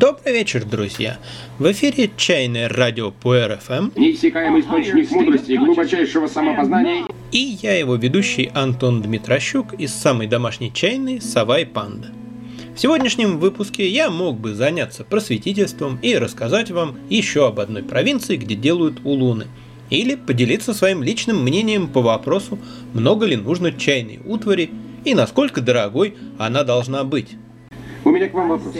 Добрый вечер, друзья! В эфире чайное радио по РФМ. Неиссякаемый источник мудрости и глубочайшего самопознания. И я его ведущий Антон Дмитрощук из самой домашней чайной «Сова и панда». В сегодняшнем выпуске я мог бы заняться просветительством и рассказать вам еще об одной провинции, где делают улуны, или поделиться своим личным мнением по вопросу, много ли нужно чайной утвари и насколько дорогой она должна быть. У меня к вам вопрос.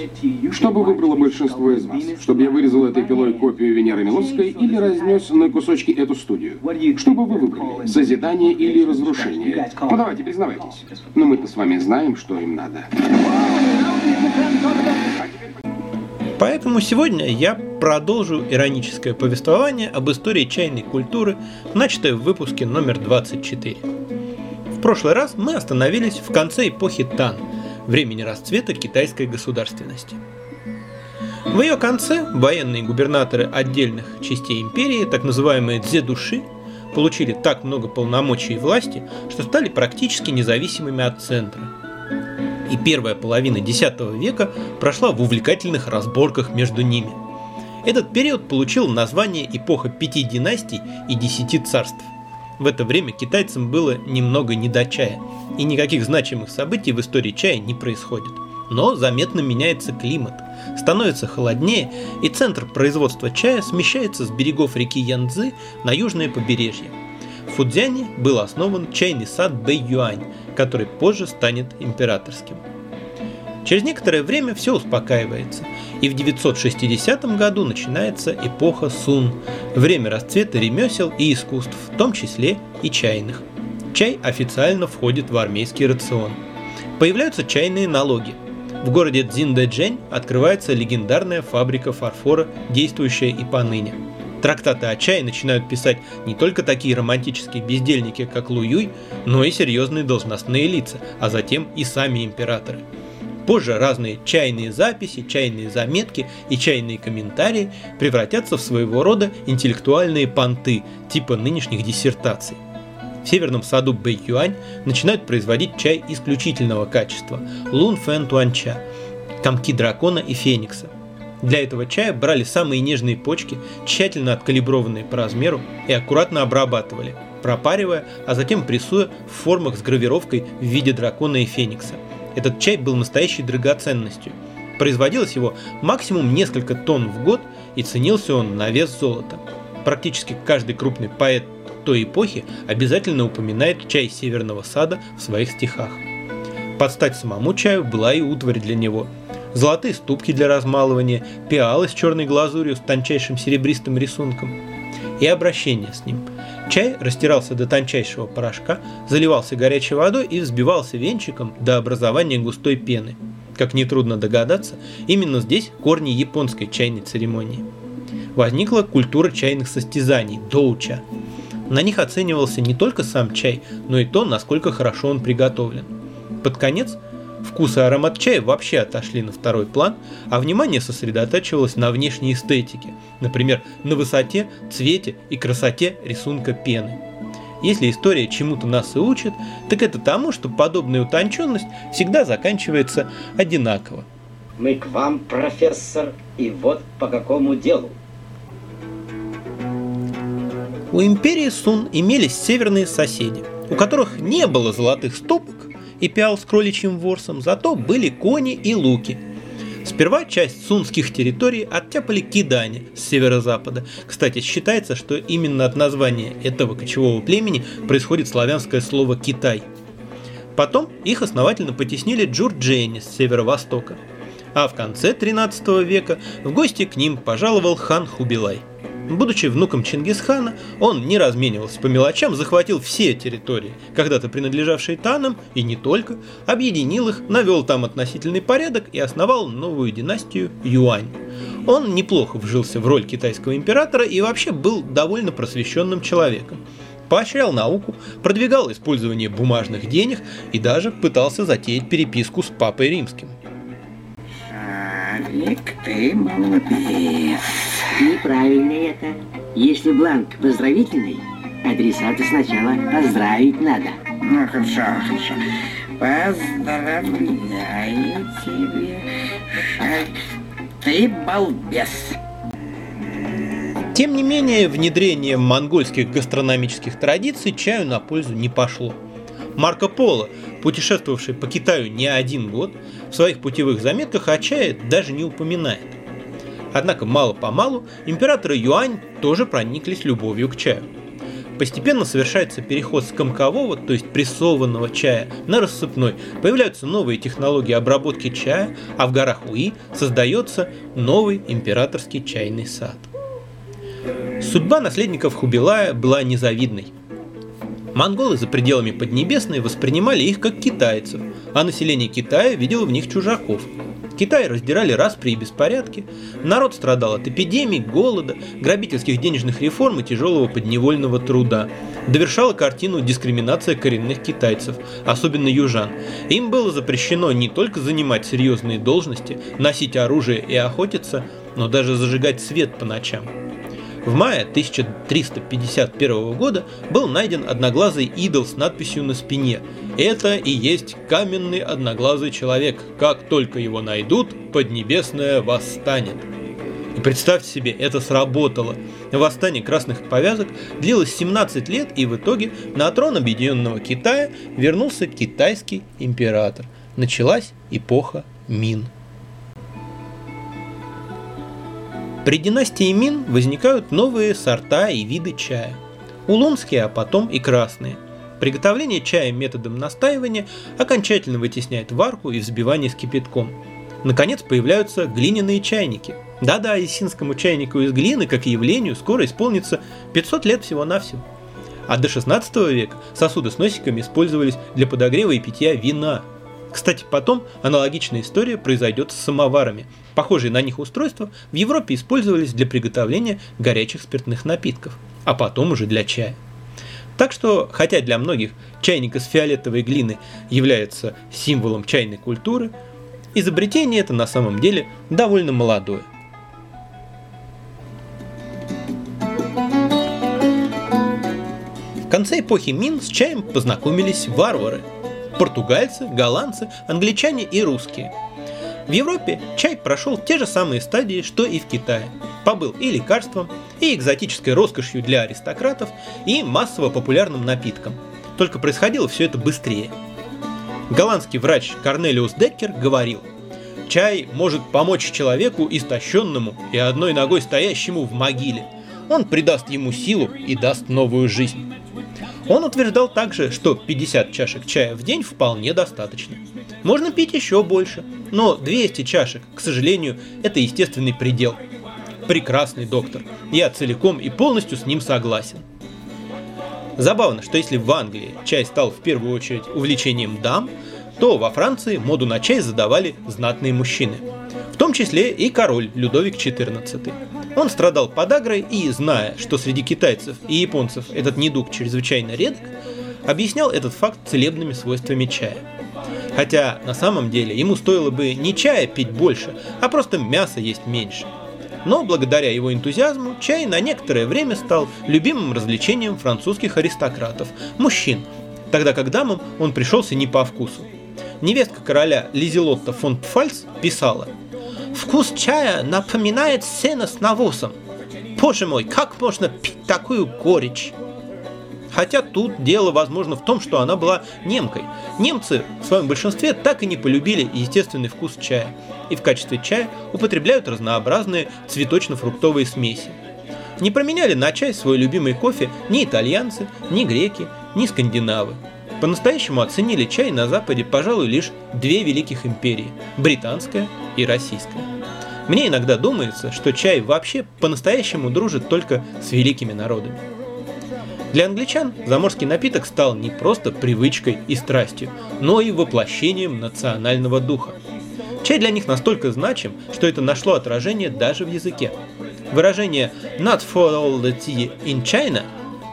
Что бы выбрало большинство из вас? Чтобы я вырезал этой пилой копию Венеры Милосской или разнес на кусочки эту студию? Что бы вы выбрали? Созидание или разрушение? Ну давайте, признавайтесь. Но мы-то с вами знаем, что им надо. Поэтому сегодня я продолжу ироническое повествование об истории чайной культуры, начатое в выпуске номер 24. В прошлый раз мы остановились в конце эпохи Тан – времени расцвета китайской государственности. В ее конце военные губернаторы отдельных частей империи, так называемые дзе-души, получили так много полномочий и власти, что стали практически независимыми от центра. И первая половина X века прошла в увлекательных разборках между ними. Этот период получил название эпоха пяти династий и десяти царств – в это время китайцам было немного не до чая, и никаких значимых событий в истории чая не происходит. Но заметно меняется климат, становится холоднее, и центр производства чая смещается с берегов реки Янцзы на южное побережье. В Фудзяне был основан чайный сад Бэй-Юань, который позже станет императорским. Через некоторое время все успокаивается, и в 960 году начинается эпоха Сун, время расцвета ремесел и искусств, в том числе и чайных. Чай официально входит в армейский рацион. Появляются чайные налоги. В городе Цзиндэджэнь открывается легендарная фабрика фарфора, действующая и поныне. Трактаты о чае начинают писать не только такие романтические бездельники, как Лу Юй, но и серьезные должностные лица, а затем и сами императоры – Позже разные чайные записи, чайные заметки и чайные комментарии превратятся в своего рода интеллектуальные понты, типа нынешних диссертаций. В северном саду Бэйюань начинают производить чай исключительного качества – Лун Фэн Туанча, комки дракона и феникса. Для этого чая брали самые нежные почки, тщательно откалиброванные по размеру и аккуратно обрабатывали, пропаривая, а затем прессуя в формах с гравировкой в виде дракона и феникса – этот чай был настоящей драгоценностью. Производилось его максимум несколько тонн в год и ценился он на вес золота. Практически каждый крупный поэт той эпохи обязательно упоминает чай северного сада в своих стихах. Под стать самому чаю была и утварь для него. Золотые ступки для размалывания, пиалы с черной глазурью с тончайшим серебристым рисунком и обращение с ним – Чай растирался до тончайшего порошка, заливался горячей водой и взбивался венчиком до образования густой пены. Как нетрудно догадаться, именно здесь корни японской чайной церемонии. Возникла культура чайных состязаний – доуча. На них оценивался не только сам чай, но и то, насколько хорошо он приготовлен. Под конец – Вкус и аромат чая вообще отошли на второй план, а внимание сосредотачивалось на внешней эстетике, например, на высоте, цвете и красоте рисунка пены. Если история чему-то нас и учит, так это тому, что подобная утонченность всегда заканчивается одинаково. Мы к вам, профессор, и вот по какому делу. У империи Сун имелись северные соседи, у которых не было золотых стопок, и пиал с кроличьим ворсом, зато были кони и луки. Сперва часть сунских территорий оттяпали кидане с северо-запада. Кстати, считается, что именно от названия этого кочевого племени происходит славянское слово «Китай». Потом их основательно потеснили джурджени с северо-востока. А в конце 13 века в гости к ним пожаловал хан Хубилай – Будучи внуком Чингисхана, он не разменивался по мелочам, захватил все территории, когда-то принадлежавшие Танам, и не только, объединил их, навел там относительный порядок и основал новую династию Юань. Он неплохо вжился в роль китайского императора и вообще был довольно просвещенным человеком. Поощрял науку, продвигал использование бумажных денег и даже пытался затеять переписку с папой римским. Шарлик, ты молодец. Неправильно это. Если бланк поздравительный, адресата сначала поздравить надо. Ну, хорошо, хорошо. Поздравляю тебе, Шарль. ты балбес. Тем не менее, внедрение монгольских гастрономических традиций чаю на пользу не пошло. Марко Поло, путешествовавший по Китаю не один год, в своих путевых заметках о чае даже не упоминает. Однако мало-помалу императоры Юань тоже прониклись любовью к чаю. Постепенно совершается переход с комкового, то есть прессованного чая, на рассыпной. Появляются новые технологии обработки чая, а в горах Уи создается новый императорский чайный сад. Судьба наследников Хубилая была незавидной. Монголы за пределами Поднебесной воспринимали их как китайцев, а население Китая видело в них чужаков. Китай раздирали распри и беспорядки, народ страдал от эпидемий, голода, грабительских денежных реформ и тяжелого подневольного труда. Довершала картину дискриминация коренных китайцев, особенно южан. Им было запрещено не только занимать серьезные должности, носить оружие и охотиться, но даже зажигать свет по ночам. В мае 1351 года был найден одноглазый идол с надписью на спине «Это и есть каменный одноглазый человек. Как только его найдут, Поднебесное восстанет». И представьте себе, это сработало. Восстание красных повязок длилось 17 лет, и в итоге на трон объединенного Китая вернулся китайский император. Началась эпоха Мин. При династии Мин возникают новые сорта и виды чая. Улунские, а потом и красные. Приготовление чая методом настаивания окончательно вытесняет варку и взбивание с кипятком. Наконец появляются глиняные чайники. Да-да, исинскому чайнику из глины, как явлению, скоро исполнится 500 лет всего-навсего. А до 16 века сосуды с носиками использовались для подогрева и питья вина – кстати, потом аналогичная история произойдет с самоварами. Похожие на них устройства в Европе использовались для приготовления горячих спиртных напитков, а потом уже для чая. Так что, хотя для многих чайник из фиолетовой глины является символом чайной культуры, изобретение это на самом деле довольно молодое. В конце эпохи Мин с чаем познакомились варвары – португальцы, голландцы, англичане и русские. В Европе чай прошел те же самые стадии, что и в Китае. Побыл и лекарством, и экзотической роскошью для аристократов, и массово популярным напитком. Только происходило все это быстрее. Голландский врач Корнелиус Деккер говорил, Чай может помочь человеку истощенному и одной ногой стоящему в могиле. Он придаст ему силу и даст новую жизнь. Он утверждал также, что 50 чашек чая в день вполне достаточно. Можно пить еще больше, но 200 чашек, к сожалению, это естественный предел. Прекрасный доктор, я целиком и полностью с ним согласен. Забавно, что если в Англии чай стал в первую очередь увлечением дам, то во Франции моду на чай задавали знатные мужчины – том числе и король Людовик XIV. Он страдал подагрой и, зная, что среди китайцев и японцев этот недуг чрезвычайно редок, объяснял этот факт целебными свойствами чая. Хотя на самом деле ему стоило бы не чая пить больше, а просто мясо есть меньше. Но благодаря его энтузиазму чай на некоторое время стал любимым развлечением французских аристократов, мужчин, тогда как дамам он пришелся не по вкусу. Невестка короля Лизелотта фон Пфальц писала – Вкус чая напоминает сено с навозом. Боже мой, как можно пить такую горечь? Хотя тут дело, возможно, в том, что она была немкой. Немцы в своем большинстве так и не полюбили естественный вкус чая, и в качестве чая употребляют разнообразные цветочно-фруктовые смеси. Не променяли на чай свой любимый кофе ни итальянцы, ни греки, ни скандинавы. По-настоящему оценили чай на Западе, пожалуй, лишь две великих империи – британская и российская. Мне иногда думается, что чай вообще по-настоящему дружит только с великими народами. Для англичан заморский напиток стал не просто привычкой и страстью, но и воплощением национального духа. Чай для них настолько значим, что это нашло отражение даже в языке. Выражение «not for all the tea in China»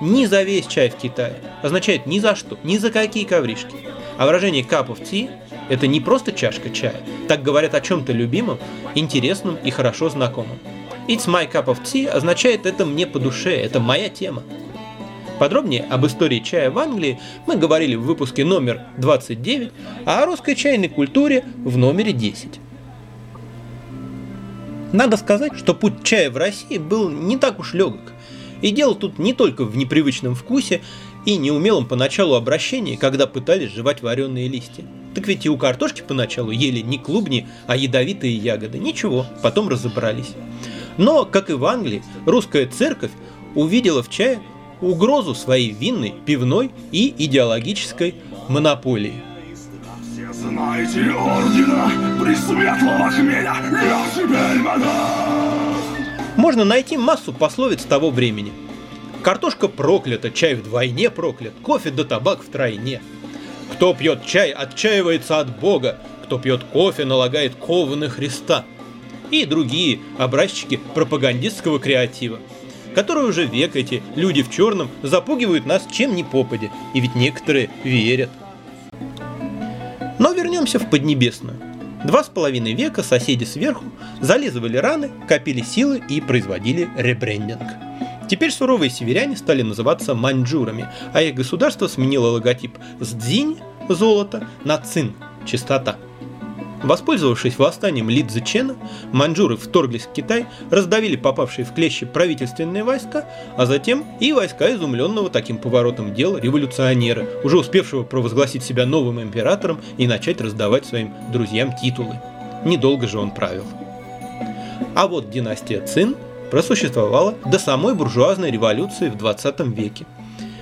ни за весь чай в Китае означает ни за что, ни за какие ковришки. А выражение cup of tea – это не просто чашка чая. Так говорят о чем-то любимом, интересном и хорошо знакомом. It's my cup of tea означает это мне по душе, это моя тема. Подробнее об истории чая в Англии мы говорили в выпуске номер 29, а о русской чайной культуре в номере 10. Надо сказать, что путь чая в России был не так уж легок. И дело тут не только в непривычном вкусе и неумелом поначалу обращении, когда пытались жевать вареные листья. Так ведь и у картошки поначалу ели не клубни, а ядовитые ягоды. Ничего, потом разобрались. Но, как и в Англии, русская церковь увидела в чае угрозу своей винной, пивной и идеологической монополии. Знаете ордена Пресветлого Хмеля, я теперь Можно найти массу пословиц того времени. Картошка проклята, чай вдвойне проклят, кофе да табак втройне. Кто пьет чай, отчаивается от Бога, кто пьет кофе, налагает ковы на Христа. И другие образчики пропагандистского креатива которые уже век эти люди в черном запугивают нас чем ни попадя, и ведь некоторые верят. Но вернемся в Поднебесную. Два с половиной века соседи сверху зализывали раны, копили силы и производили ребрендинг. Теперь суровые северяне стали называться маньчжурами, а их государство сменило логотип с дзинь – золото на цин – чистота – Воспользовавшись восстанием Ли Цзэчена, маньчжуры вторглись в Китай, раздавили попавшие в клещи правительственные войска, а затем и войска изумленного таким поворотом дела революционера, уже успевшего провозгласить себя новым императором и начать раздавать своим друзьям титулы. Недолго же он правил. А вот династия Цин просуществовала до самой буржуазной революции в 20 веке.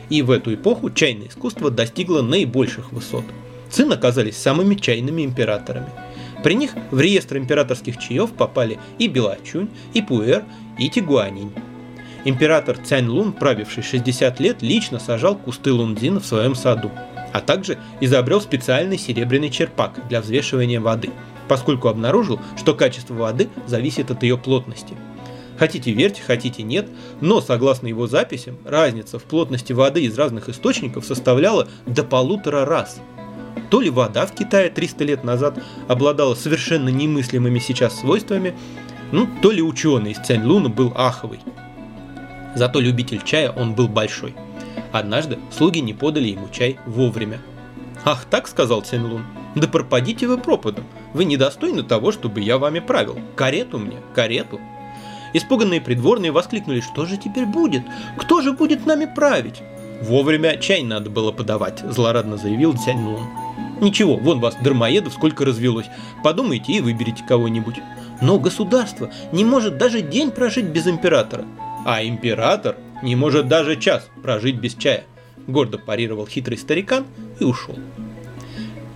И в эту эпоху чайное искусство достигло наибольших высот. Цин оказались самыми чайными императорами – при них в реестр императорских чаев попали и Белачунь, и Пуэр, и Тигуанинь. Император Цянь Лун, правивший 60 лет, лично сажал кусты лунзина в своем саду, а также изобрел специальный серебряный черпак для взвешивания воды, поскольку обнаружил, что качество воды зависит от ее плотности. Хотите верьте, хотите нет, но согласно его записям, разница в плотности воды из разных источников составляла до полутора раз – то ли вода в Китае 300 лет назад обладала совершенно немыслимыми сейчас свойствами, ну, то ли ученый из Цянь-Луна был аховый. Зато любитель чая он был большой. Однажды слуги не подали ему чай вовремя. «Ах так», — сказал Цянь-Лун, — «да пропадите вы пропадом. Вы недостойны того, чтобы я вами правил. Карету мне, карету». Испуганные придворные воскликнули, что же теперь будет? Кто же будет нами править? Вовремя чай надо было подавать, злорадно заявил Цянь Лун. Ничего, вон вас, дармоедов, сколько развелось. Подумайте и выберите кого-нибудь. Но государство не может даже день прожить без императора. А император не может даже час прожить без чая. Гордо парировал хитрый старикан и ушел.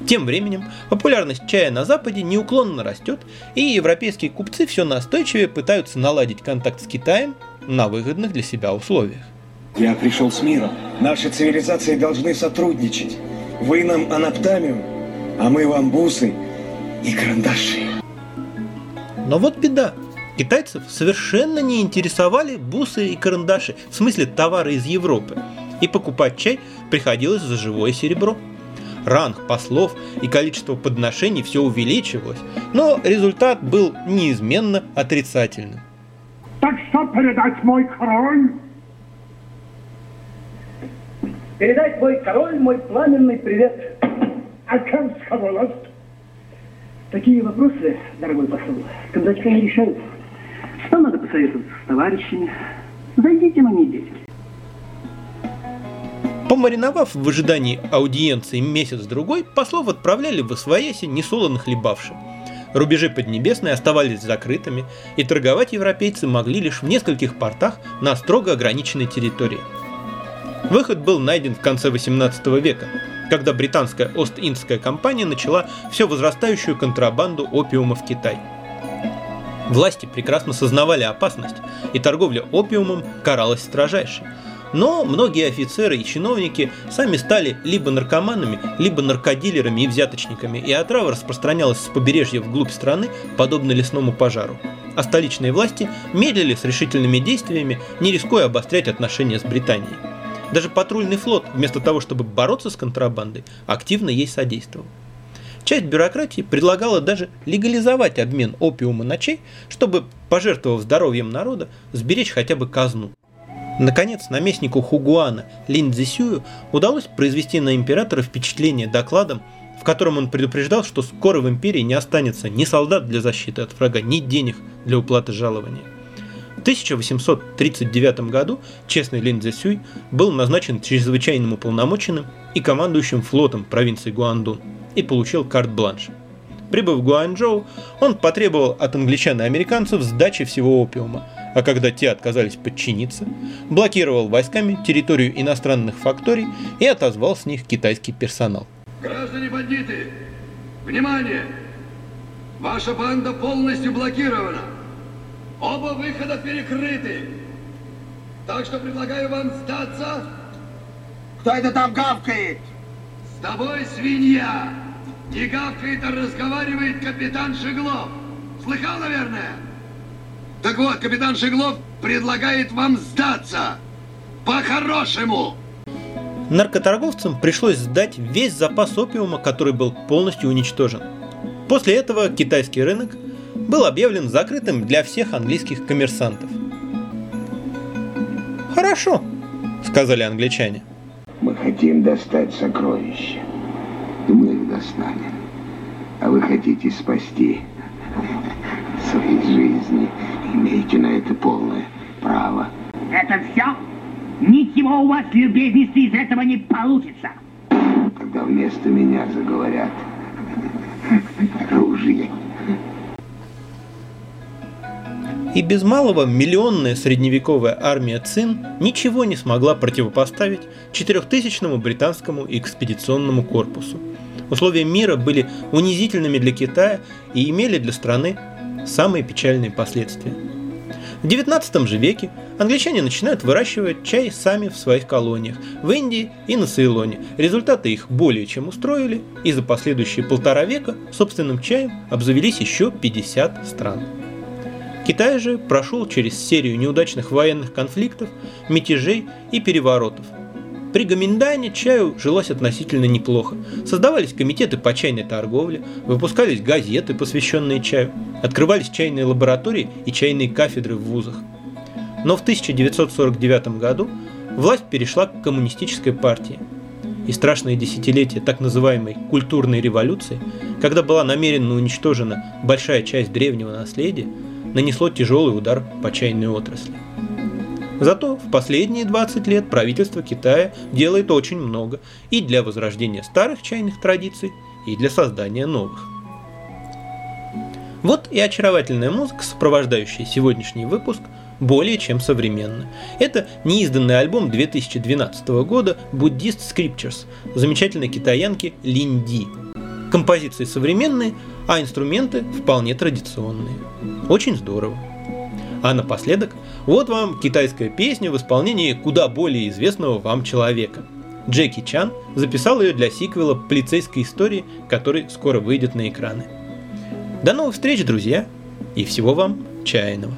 Тем временем популярность чая на Западе неуклонно растет, и европейские купцы все настойчивее пытаются наладить контакт с Китаем на выгодных для себя условиях. Я пришел с миром. Наши цивилизации должны сотрудничать. Вы нам анаптамиум, а мы вам бусы и карандаши. Но вот беда. Китайцев совершенно не интересовали бусы и карандаши, в смысле товары из Европы. И покупать чай приходилось за живое серебро. Ранг послов и количество подношений все увеличивалось, но результат был неизменно отрицательным. Так что передать мой король Передать мой король мой пламенный привет. А власть? Такие вопросы, дорогой посол, кондачка не решаются. Что надо посоветоваться с товарищами? Зайдите на недельки. Помариновав в ожидании аудиенции месяц-другой, послов отправляли в Освояси несолоно хлебавши. Рубежи Поднебесной оставались закрытыми, и торговать европейцы могли лишь в нескольких портах на строго ограниченной территории – Выход был найден в конце 18 века, когда британская Ост-Индская компания начала все возрастающую контрабанду опиума в Китай. Власти прекрасно сознавали опасность, и торговля опиумом каралась строжайше. Но многие офицеры и чиновники сами стали либо наркоманами, либо наркодилерами и взяточниками, и отрава распространялась с побережья вглубь страны, подобно лесному пожару. А столичные власти медлили с решительными действиями, не рискуя обострять отношения с Британией. Даже патрульный флот, вместо того, чтобы бороться с контрабандой, активно ей содействовал. Часть бюрократии предлагала даже легализовать обмен опиума на чай, чтобы, пожертвовав здоровьем народа, сберечь хотя бы казну. Наконец, наместнику Хугуана Лин Цзисюю удалось произвести на императора впечатление докладом, в котором он предупреждал, что скоро в империи не останется ни солдат для защиты от врага, ни денег для уплаты жалования. В 1839 году честный Лин Цзэсюй был назначен чрезвычайным уполномоченным и командующим флотом провинции Гуандун и получил карт-бланш. Прибыв в Гуанчжоу, он потребовал от англичан и американцев сдачи всего опиума, а когда те отказались подчиниться, блокировал войсками территорию иностранных факторий и отозвал с них китайский персонал. Граждане бандиты, внимание! Ваша банда полностью блокирована. Оба выхода перекрыты. Так что предлагаю вам сдаться. Кто это там гавкает? С тобой свинья. Не гавкает, а разговаривает капитан Шеглов. Слыхал, наверное? Так вот, капитан Шеглов предлагает вам сдаться. По-хорошему. Наркоторговцам пришлось сдать весь запас опиума, который был полностью уничтожен. После этого китайский рынок был объявлен закрытым для всех английских коммерсантов. «Хорошо», — сказали англичане. «Мы хотим достать сокровища, и мы их достанем. А вы хотите спасти свои жизни, имеете на это полное право». «Это все?» Ничего у вас, любезности, из этого не получится. Когда вместо меня заговорят оружие. И без малого миллионная средневековая армия Цин ничего не смогла противопоставить четырехтысячному британскому экспедиционному корпусу. Условия мира были унизительными для Китая и имели для страны самые печальные последствия – в 19 же веке англичане начинают выращивать чай сами в своих колониях в Индии и на Цейлоне. Результаты их более чем устроили, и за последующие полтора века собственным чаем обзавелись еще 50 стран. Китай же прошел через серию неудачных военных конфликтов, мятежей и переворотов – при Гоминдане чаю жилось относительно неплохо. Создавались комитеты по чайной торговле, выпускались газеты, посвященные чаю, открывались чайные лаборатории и чайные кафедры в вузах. Но в 1949 году власть перешла к коммунистической партии. И страшное десятилетие так называемой культурной революции, когда была намеренно уничтожена большая часть древнего наследия, нанесло тяжелый удар по чайной отрасли. Зато в последние 20 лет правительство Китая делает очень много и для возрождения старых чайных традиций, и для создания новых. Вот и очаровательная музыка, сопровождающая сегодняшний выпуск, более чем современна. Это неизданный альбом 2012 года Buddhist Scriptures замечательной китаянки Линди. Композиции современные, а инструменты вполне традиционные. Очень здорово. А напоследок, вот вам китайская песня в исполнении куда более известного вам человека. Джеки Чан записал ее для сиквела полицейской истории, который скоро выйдет на экраны. До новых встреч, друзья, и всего вам чайного.